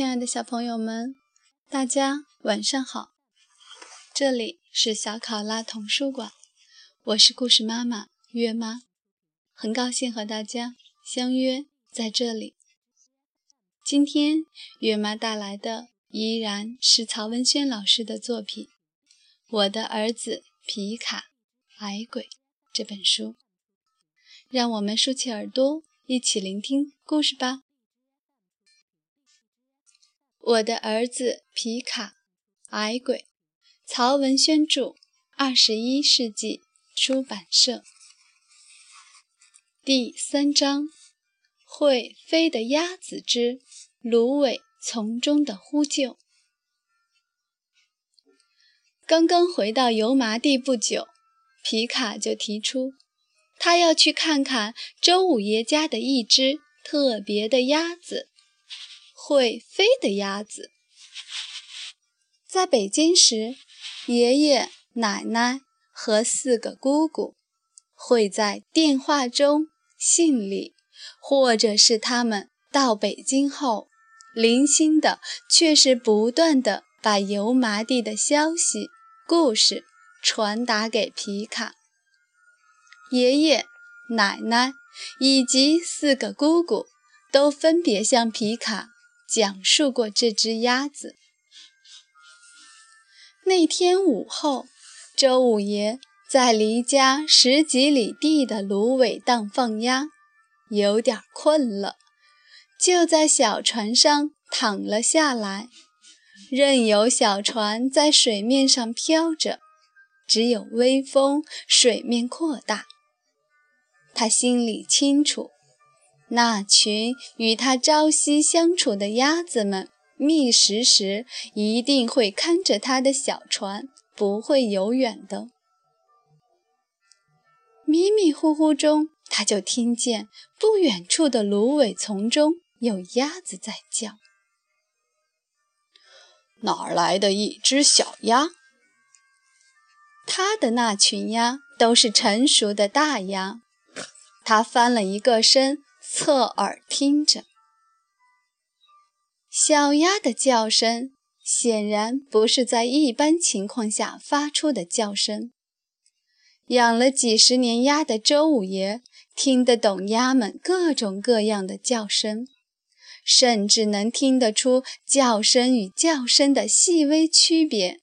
亲爱的小朋友们，大家晚上好！这里是小考拉童书馆，我是故事妈妈月妈，很高兴和大家相约在这里。今天月妈带来的依然是曹文轩老师的作品《我的儿子皮卡矮鬼》这本书，让我们竖起耳朵，一起聆听故事吧。我的儿子皮卡，矮鬼，曹文轩著，二十一世纪出版社。第三章：会飞的鸭子之芦苇丛中的呼救。刚刚回到油麻地不久，皮卡就提出，他要去看看周五爷家的一只特别的鸭子。会飞的鸭子，在北京时，爷爷、奶奶和四个姑姑会在电话中、信里，或者是他们到北京后，零星的却是不断的把油麻地的消息、故事传达给皮卡。爷爷、奶奶以及四个姑姑都分别向皮卡。讲述过这只鸭子。那天午后，周五爷在离家十几里地的芦苇荡放鸭，有点困了，就在小船上躺了下来，任由小船在水面上飘着，只有微风，水面扩大。他心里清楚。那群与他朝夕相处的鸭子们觅食时，一定会看着他的小船，不会游远的。迷迷糊糊中，他就听见不远处的芦苇丛中有鸭子在叫。哪儿来的一只小鸭？他的那群鸭都是成熟的大鸭。他翻了一个身。侧耳听着，小鸭的叫声显然不是在一般情况下发出的叫声。养了几十年鸭的周五爷听得懂鸭们各种各样的叫声，甚至能听得出叫声与叫声的细微区别。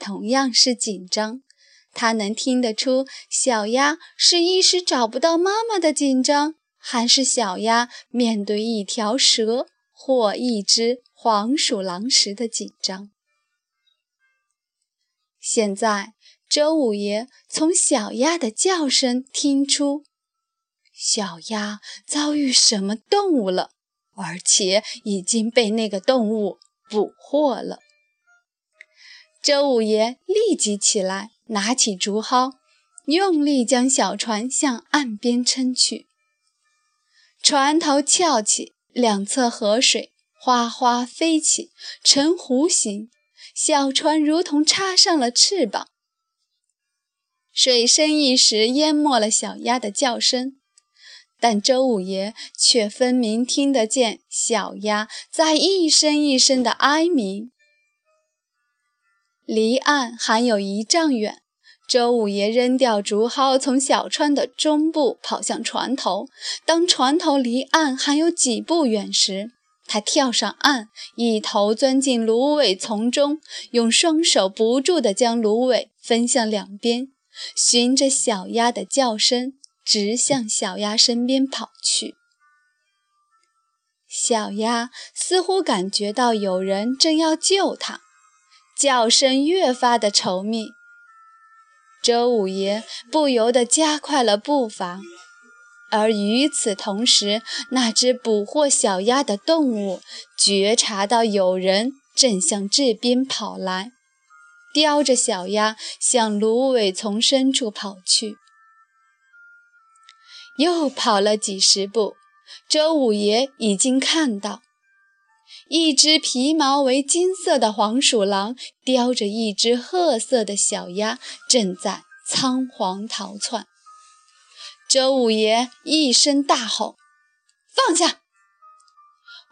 同样是紧张，他能听得出小鸭是一时找不到妈妈的紧张。还是小鸭面对一条蛇或一只黄鼠狼时的紧张。现在，周五爷从小鸭的叫声听出，小鸭遭遇什么动物了，而且已经被那个动物捕获了。周五爷立即起来，拿起竹蒿，用力将小船向岸边撑去。船头翘起，两侧河水哗哗飞起，呈弧形，小船如同插上了翅膀。水声一时淹没了小鸭的叫声，但周五爷却分明听得见小鸭在一声一声的哀鸣。离岸还有一丈远。周五爷扔掉竹蒿，从小船的中部跑向船头。当船头离岸还有几步远时，他跳上岸，一头钻进芦苇丛中，用双手不住地将芦苇分向两边，循着小鸭的叫声，直向小鸭身边跑去。小鸭似乎感觉到有人正要救它，叫声越发的稠密。周五爷不由得加快了步伐，而与此同时，那只捕获小鸭的动物觉察到有人正向这边跑来，叼着小鸭向芦苇丛深处跑去。又跑了几十步，周五爷已经看到一只皮毛为金色的黄鼠狼叼着一只褐色的小鸭，正在。仓皇逃窜，周五爷一声大吼：“放下！”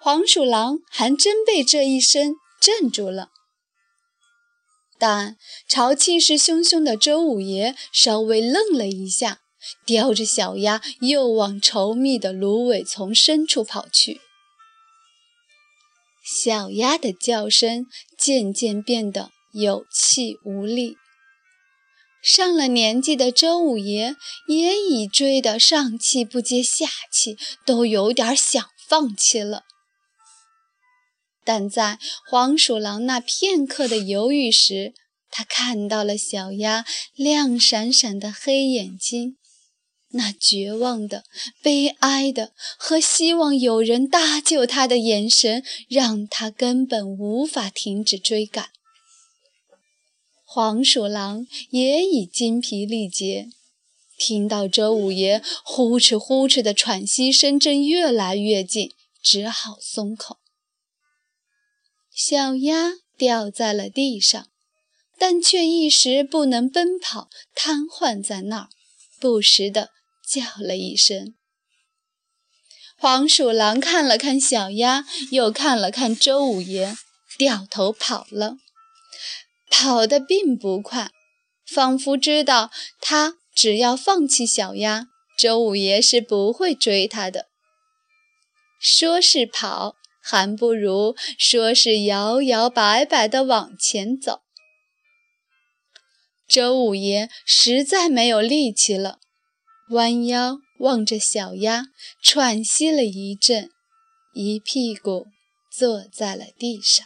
黄鼠狼还真被这一声镇住了。但朝气势汹汹的周五爷稍微愣了一下，叼着小鸭又往稠密的芦苇丛深处跑去。小鸭的叫声渐渐变得有气无力。上了年纪的周五爷也已追得上气不接下气，都有点想放弃了。但在黄鼠狼那片刻的犹豫时，他看到了小鸭亮闪闪的黑眼睛，那绝望的、悲哀的和希望有人搭救他的眼神，让他根本无法停止追赶。黄鼠狼也已精疲力竭，听到周五爷呼哧呼哧的喘息声正越来越近，只好松口。小鸭掉在了地上，但却一时不能奔跑，瘫痪在那儿，不时的叫了一声。黄鼠狼看了看小鸭，又看了看周五爷，掉头跑了。跑得并不快，仿佛知道他只要放弃小鸭，周五爷是不会追他的。说是跑。还不如说是摇摇摆摆地往前走。周五爷实在没有力气了，弯腰望着小鸭，喘息了一阵，一屁股坐在了地上。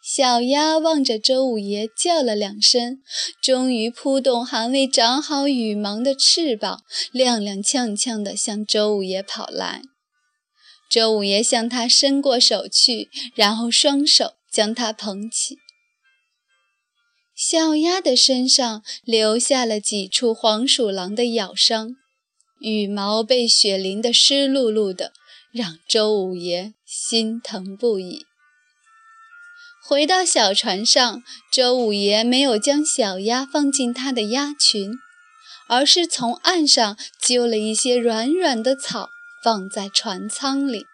小鸭望着周五爷叫了两声，终于扑动还未长好羽毛的翅膀，踉踉跄跄地向周五爷跑来。周五爷向他伸过手去，然后双手将他捧起。小鸭的身上留下了几处黄鼠狼的咬伤，羽毛被雪淋得湿漉漉的，让周五爷心疼不已。回到小船上，周五爷没有将小鸭放进他的鸭群，而是从岸上揪了一些软软的草。放在船舱里，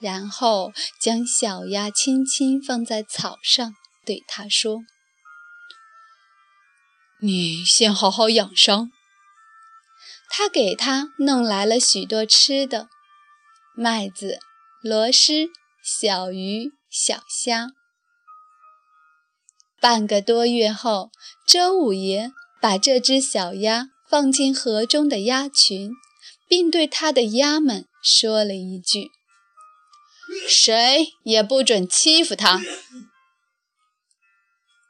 然后将小鸭轻轻放在草上，对它说：“你先好好养伤。”他给它弄来了许多吃的：麦子、螺蛳、小鱼、小虾。半个多月后，周五爷把这只小鸭放进河中的鸭群。并对他的鸭们说了一句：“谁也不准欺负它。”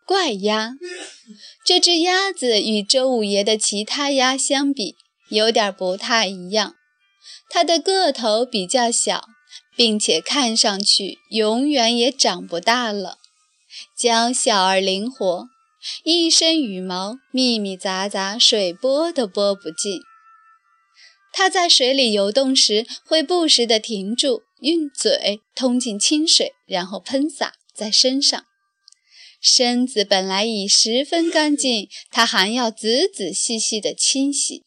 怪鸭，这只鸭子与周五爷的其他鸭相比，有点不太一样。它的个头比较小，并且看上去永远也长不大了。娇小而灵活，一身羽毛密密匝匝，水拨都拨不尽。它在水里游动时，会不时地停住，用嘴通进清水，然后喷洒在身上。身子本来已十分干净，它还要仔仔细细地清洗。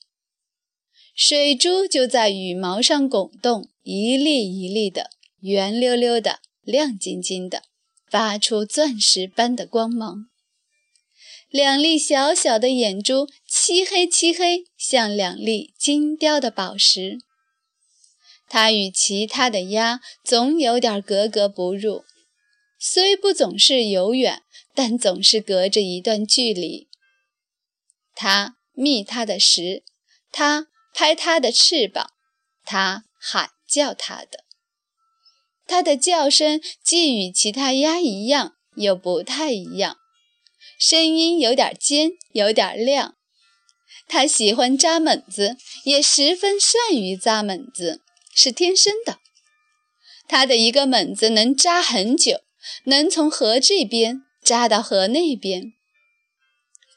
水珠就在羽毛上拱动，一粒一粒的，圆溜溜的，亮晶晶的，发出钻石般的光芒。两粒小小的眼珠，漆黑漆黑，像两粒精雕的宝石。它与其他的鸭总有点格格不入，虽不总是游远，但总是隔着一段距离。它觅它的食，它拍它的翅膀，它喊叫它的。它的叫声既与其他鸭一样，又不太一样。声音有点尖，有点亮。它喜欢扎猛子，也十分善于扎猛子，是天生的。它的一个猛子能扎很久，能从河这边扎到河那边。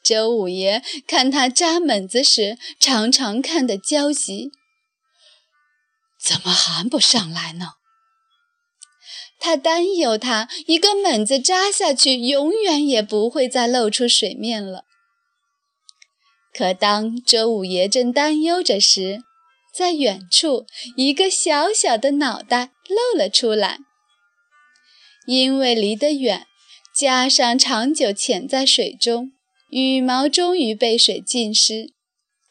周五爷看他扎猛子时，常常看得焦急。怎么还不上来呢？他担忧，他一个猛子扎下去，永远也不会再露出水面了。可当周五爷正担忧着时，在远处，一个小小的脑袋露了出来。因为离得远，加上长久潜在水中，羽毛终于被水浸湿，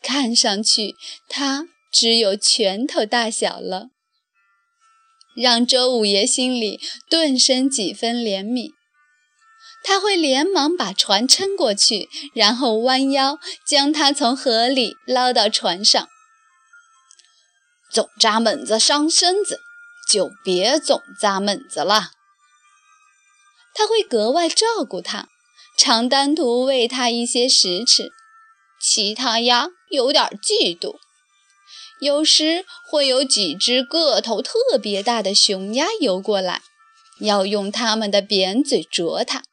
看上去它只有拳头大小了，让周五爷心里顿生几分怜悯。他会连忙把船撑过去，然后弯腰将它从河里捞到船上。总扎猛子伤身子，就别总扎猛子了。他会格外照顾它，常单独喂它一些食吃。其他鸭有点嫉妒，有时会有几只个头特别大的雄鸭游过来，要用它们的扁嘴啄它。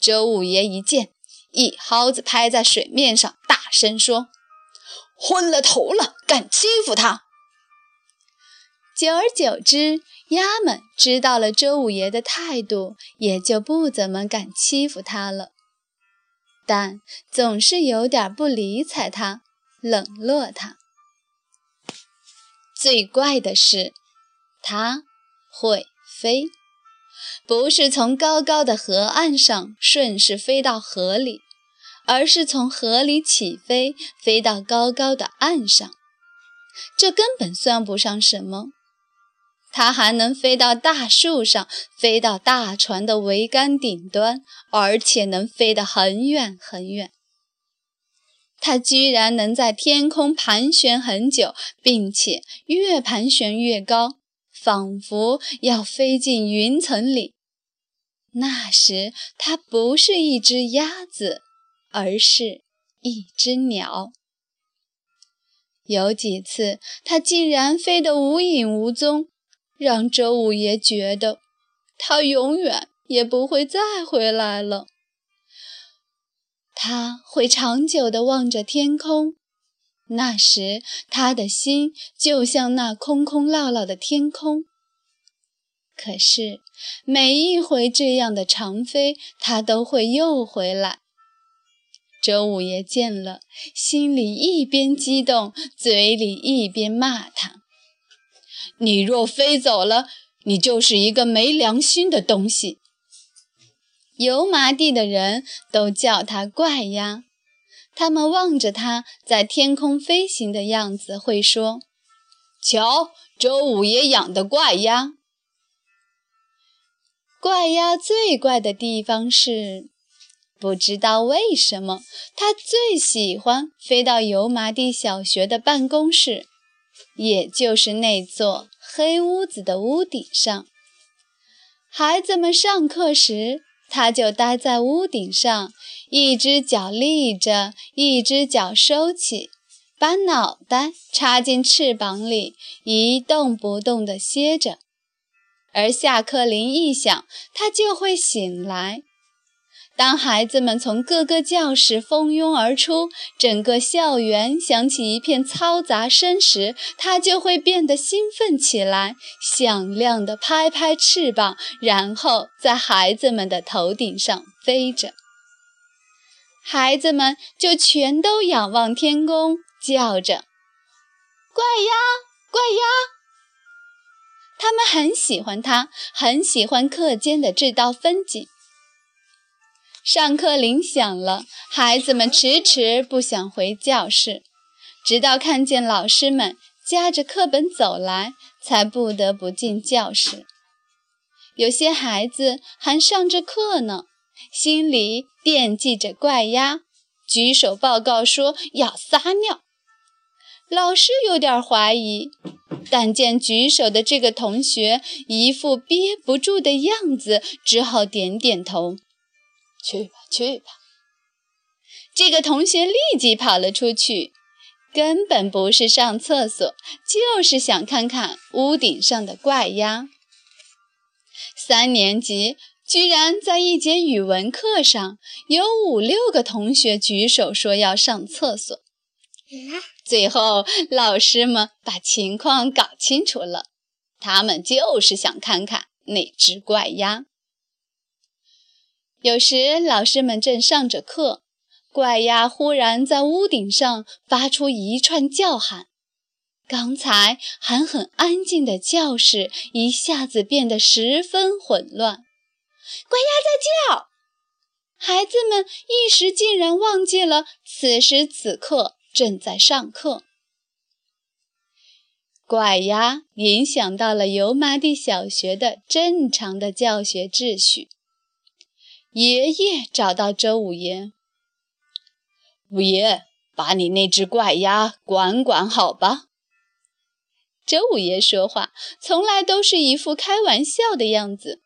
周五爷一见，一蒿子拍在水面上，大声说。昏了头了，敢欺负他！久而久之，鸭们知道了周五爷的态度，也就不怎么敢欺负他了。但总是有点不理睬他，冷落他。最怪的是，它会飞，不是从高高的河岸上顺势飞到河里。而是从河里起飞，飞到高高的岸上，这根本算不上什么。它还能飞到大树上，飞到大船的桅杆顶端，而且能飞得很远很远。它居然能在天空盘旋很久，并且越盘旋越高，仿佛要飞进云层里。那时，它不是一只鸭子。而是一只鸟。有几次，它竟然飞得无影无踪，让周五爷觉得它永远也不会再回来了。他会长久地望着天空，那时他的心就像那空空落落的天空。可是每一回这样的长飞，他都会又回来。周五爷见了，心里一边激动，嘴里一边骂他：“你若飞走了，你就是一个没良心的东西。”油麻地的人都叫他怪鸭，他们望着他在天空飞行的样子，会说：“瞧，周五爷养的怪鸭。”怪鸭最怪的地方是。不知道为什么，它最喜欢飞到油麻地小学的办公室，也就是那座黑屋子的屋顶上。孩子们上课时，他就待在屋顶上，一只脚立着，一只脚收起，把脑袋插进翅膀里，一动不动地歇着。而下课铃一响，他就会醒来。当孩子们从各个教室蜂拥而出，整个校园响起一片嘈杂声时，它就会变得兴奋起来，响亮地拍拍翅膀，然后在孩子们的头顶上飞着。孩子们就全都仰望天空，叫着：“怪鸭，怪鸭！”他们很喜欢它，很喜欢课间的这道风景。上课铃响了，孩子们迟迟不想回教室，直到看见老师们夹着课本走来，才不得不进教室。有些孩子还上着课呢，心里惦记着怪鸭，举手报告说要撒尿。老师有点怀疑，但见举手的这个同学一副憋不住的样子，只好点点头。去吧，去吧。这个同学立即跑了出去，根本不是上厕所，就是想看看屋顶上的怪鸭。三年级居然在一节语文课上，有五六个同学举手说要上厕所。最后，老师们把情况搞清楚了，他们就是想看看那只怪鸭。有时，老师们正上着课，怪鸭忽然在屋顶上发出一串叫喊，刚才还很安静的教室一下子变得十分混乱。怪鸭在叫，孩子们一时竟然忘记了此时此刻正在上课。怪鸭影响到了油麻地小学的正常的教学秩序。爷爷找到周五爷，五爷，把你那只怪鸭管管好吧。周五爷说话从来都是一副开玩笑的样子，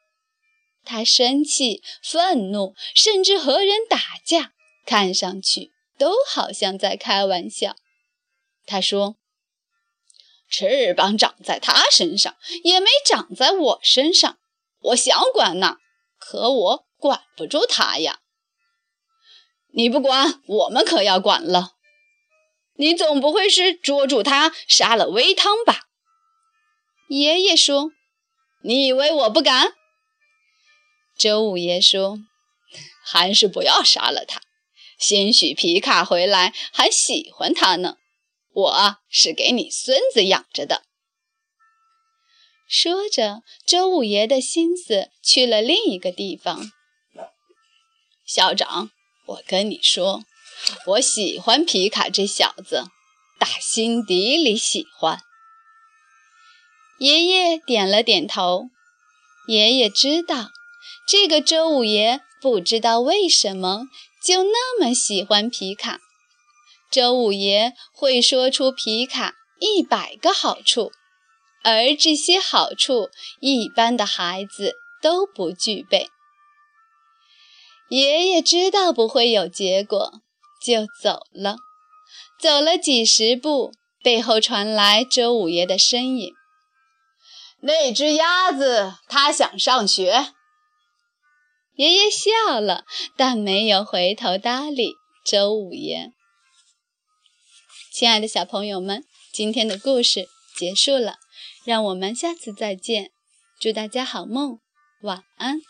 他生气、愤怒，甚至和人打架，看上去都好像在开玩笑。他说：“翅膀长在他身上，也没长在我身上。我想管呢，可我管不住他呀。你不管，我们可要管了。你总不会是捉住他杀了煨汤吧？”爷爷说：“你以为我不敢？”周五爷说：“还是不要杀了他，兴许皮卡回来还喜欢他呢。我是给你孙子养着的。”说着，周五爷的心思去了另一个地方。校长，我跟你说，我喜欢皮卡这小子，打心底里喜欢。爷爷点了点头。爷爷知道，这个周五爷不知道为什么就那么喜欢皮卡。周五爷会说出皮卡一百个好处，而这些好处一般的孩子都不具备。爷爷知道不会有结果，就走了。走了几十步，背后传来周五爷的声音。那只鸭子，它想上学。爷爷笑了，但没有回头搭理周五爷。亲爱的小朋友们，今天的故事结束了，让我们下次再见。祝大家好梦，晚安。